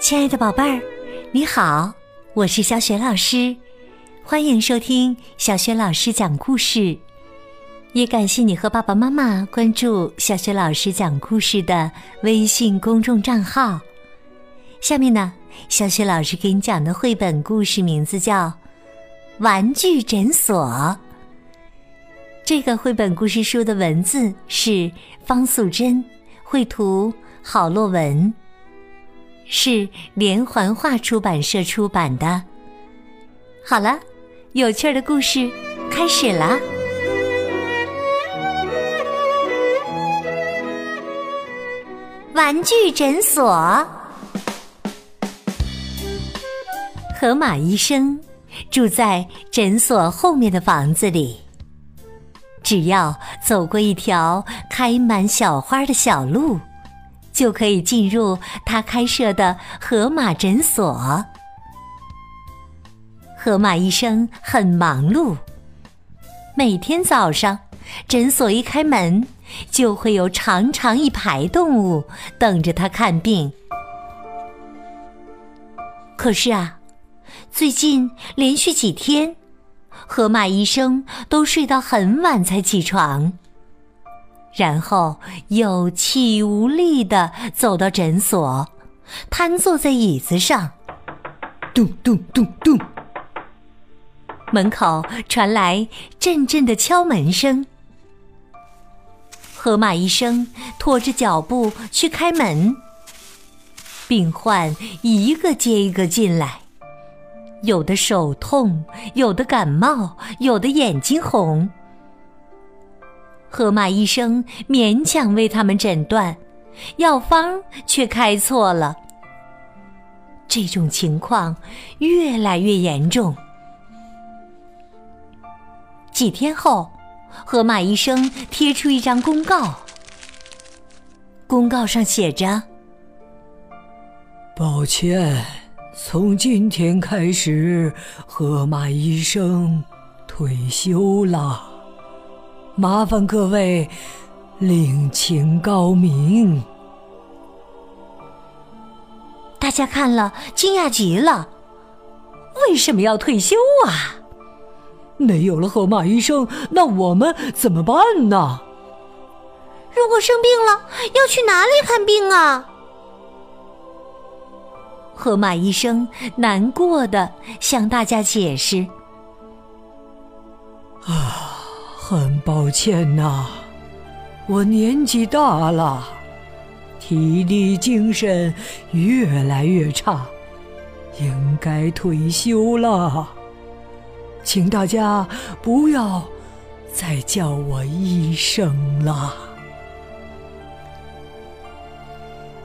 亲爱的宝贝儿，你好，我是小雪老师，欢迎收听小雪老师讲故事。也感谢你和爸爸妈妈关注小雪老师讲故事的微信公众账号。下面呢，小雪老师给你讲的绘本故事名字叫《玩具诊所》。这个绘本故事书的文字是方素珍，绘图郝洛文。是连环画出版社出版的。好了，有趣的故事开始了。玩具诊所，河马医生住在诊所后面的房子里。只要走过一条开满小花的小路。就可以进入他开设的河马诊所。河马医生很忙碌，每天早上，诊所一开门，就会有长长一排动物等着他看病。可是啊，最近连续几天，河马医生都睡到很晚才起床。然后有气无力的走到诊所，瘫坐在椅子上。咚咚咚咚，门口传来阵阵的敲门声。河马医生拖着脚步去开门，病患一个接一个进来，有的手痛，有的感冒，有的眼睛红。河马医生勉强为他们诊断，药方却开错了。这种情况越来越严重。几天后，河马医生贴出一张公告，公告上写着：“抱歉，从今天开始，河马医生退休了。”麻烦各位领情高明。大家看了惊讶极了，为什么要退休啊？没有了河马医生，那我们怎么办呢？如果生病了，要去哪里看病啊？河马医生难过的向大家解释。啊。很抱歉呐，我年纪大了，体力精神越来越差，应该退休了。请大家不要再叫我医生了。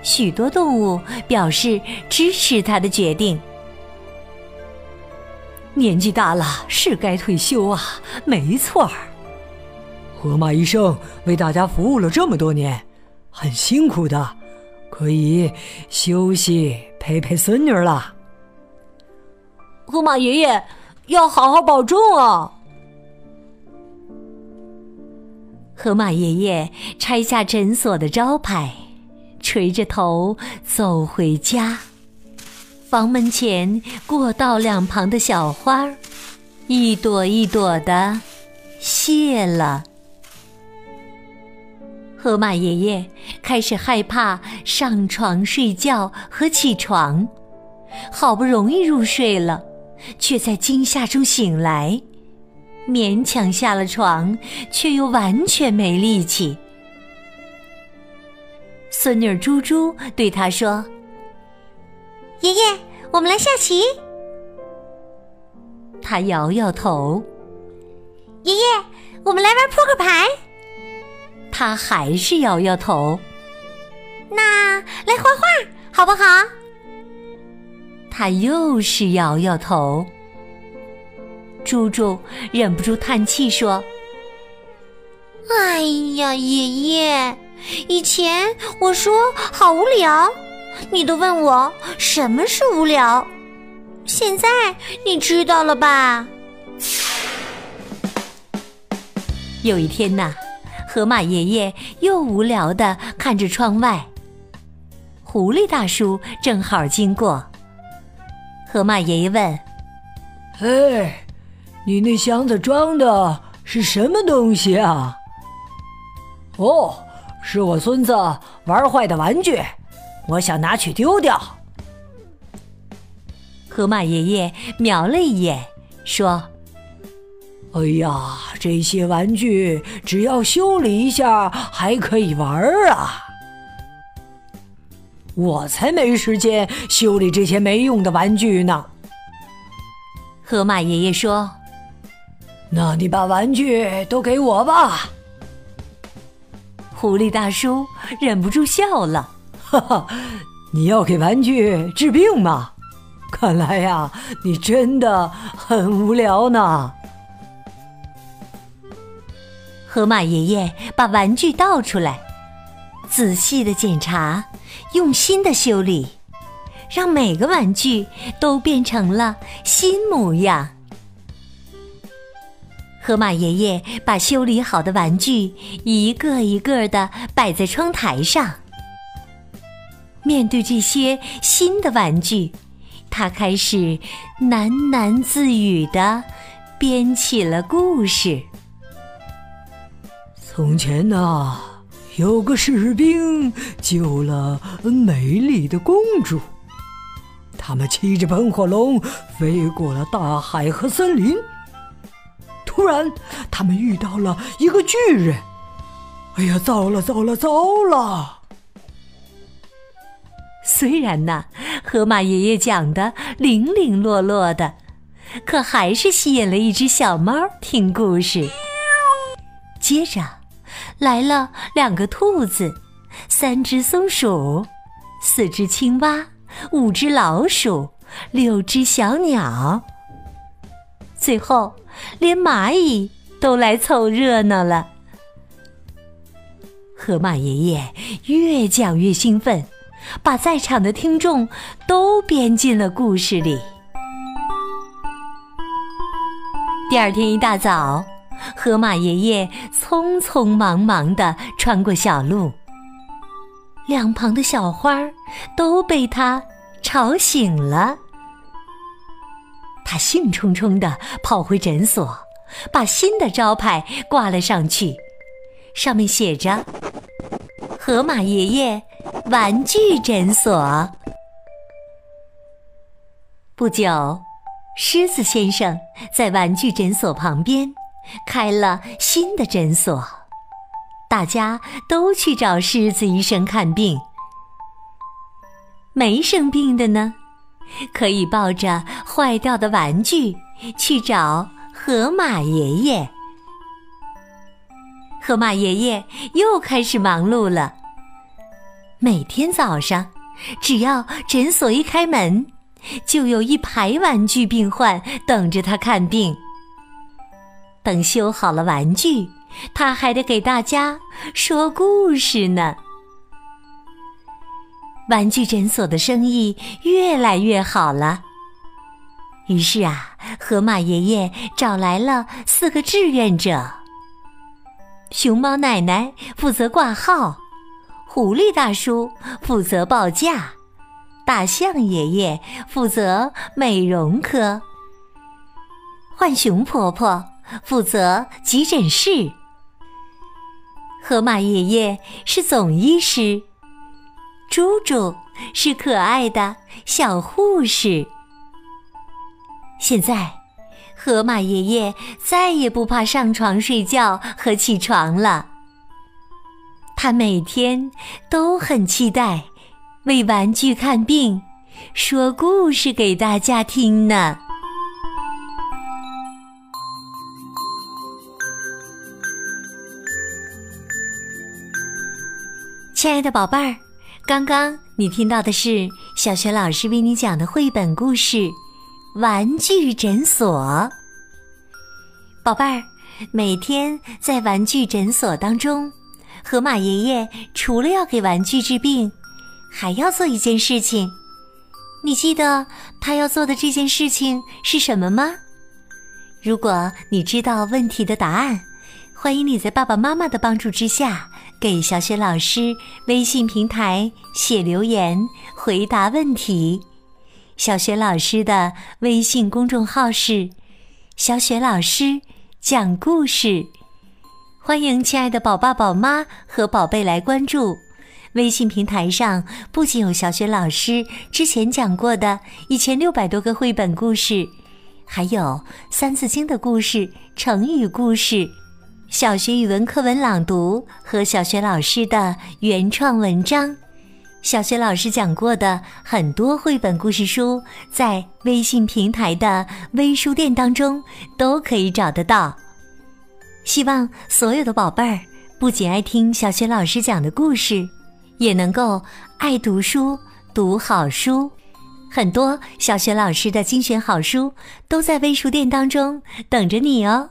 许多动物表示支持他的决定。年纪大了是该退休啊，没错儿。河马医生为大家服务了这么多年，很辛苦的，可以休息陪陪孙女了。河马爷爷要好好保重啊！河马爷爷拆下诊所的招牌，垂着头走回家。房门前过道两旁的小花，一朵一朵的谢了。河马爷爷开始害怕上床睡觉和起床，好不容易入睡了，却在惊吓中醒来，勉强下了床，却又完全没力气。孙女猪猪对他说：“爷爷，我们来下棋。”他摇摇头：“爷爷，我们来玩扑克牌。”他还是摇摇头。那来画画好不好？他又是摇摇头。猪猪忍不住叹气说：“哎呀，爷爷，以前我说好无聊，你都问我什么是无聊，现在你知道了吧？”有一天呐。河马爷爷又无聊的看着窗外，狐狸大叔正好经过。河马爷爷问：“哎，你那箱子装的是什么东西啊？”“哦，是我孙子玩坏的玩具，我想拿去丢掉。”河马爷爷瞄了一眼，说：“哎呀，这些玩具只要修理一下还可以玩啊！我才没时间修理这些没用的玩具呢。”河马爷爷说：“那你把玩具都给我吧。”狐狸大叔忍不住笑了：“哈哈，你要给玩具治病吗？”看来呀，你真的很无聊呢。河马爷爷把玩具倒出来，仔细的检查，用心的修理，让每个玩具都变成了新模样。河马爷爷把修理好的玩具一个一个的摆在窗台上，面对这些新的玩具。他开始喃喃自语的编起了故事。从前呐，有个士兵救了美丽的公主。他们骑着喷火龙飞过了大海和森林。突然，他们遇到了一个巨人。哎呀，糟了，糟了，糟了！虽然呢，河马爷爷讲的零零落落的，可还是吸引了一只小猫听故事。接着，来了两个兔子，三只松鼠，四只青蛙，五只老鼠，六只小鸟。最后，连蚂蚁都来凑热闹了。河马爷爷越讲越兴奋。把在场的听众都编进了故事里。第二天一大早，河马爷爷匆匆忙忙地穿过小路，两旁的小花都被他吵醒了。他兴冲冲地跑回诊所，把新的招牌挂了上去，上面写着：“河马爷爷。”玩具诊所。不久，狮子先生在玩具诊所旁边开了新的诊所，大家都去找狮子医生看病。没生病的呢，可以抱着坏掉的玩具去找河马爷爷。河马爷爷又开始忙碌了。每天早上，只要诊所一开门，就有一排玩具病患等着他看病。等修好了玩具，他还得给大家说故事呢。玩具诊所的生意越来越好了。于是啊，河马爷爷找来了四个志愿者：熊猫奶奶负责挂号。狐狸大叔负责报价，大象爷爷负责美容科，浣熊婆婆负责急诊室，河马爷爷是总医师，猪猪是可爱的小护士。现在，河马爷爷再也不怕上床睡觉和起床了。他每天都很期待为玩具看病、说故事给大家听呢。亲爱的宝贝儿，刚刚你听到的是小学老师为你讲的绘本故事《玩具诊所》。宝贝儿，每天在玩具诊所当中。河马爷爷除了要给玩具治病，还要做一件事情。你记得他要做的这件事情是什么吗？如果你知道问题的答案，欢迎你在爸爸妈妈的帮助之下给小雪老师微信平台写留言，回答问题。小雪老师的微信公众号是“小雪老师讲故事”，欢迎亲爱的宝爸宝妈和宝贝来关注。微信平台上不仅有小雪老师之前讲过的一千六百多个绘本故事，还有《三字经》的故事、成语故事、小学语文课文朗读和小学老师的原创文章。小学老师讲过的很多绘本故事书，在微信平台的微书店当中都可以找得到。希望所有的宝贝儿不仅爱听小学老师讲的故事，也能够爱读书、读好书。很多小学老师的精选好书都在微书店当中等着你哦。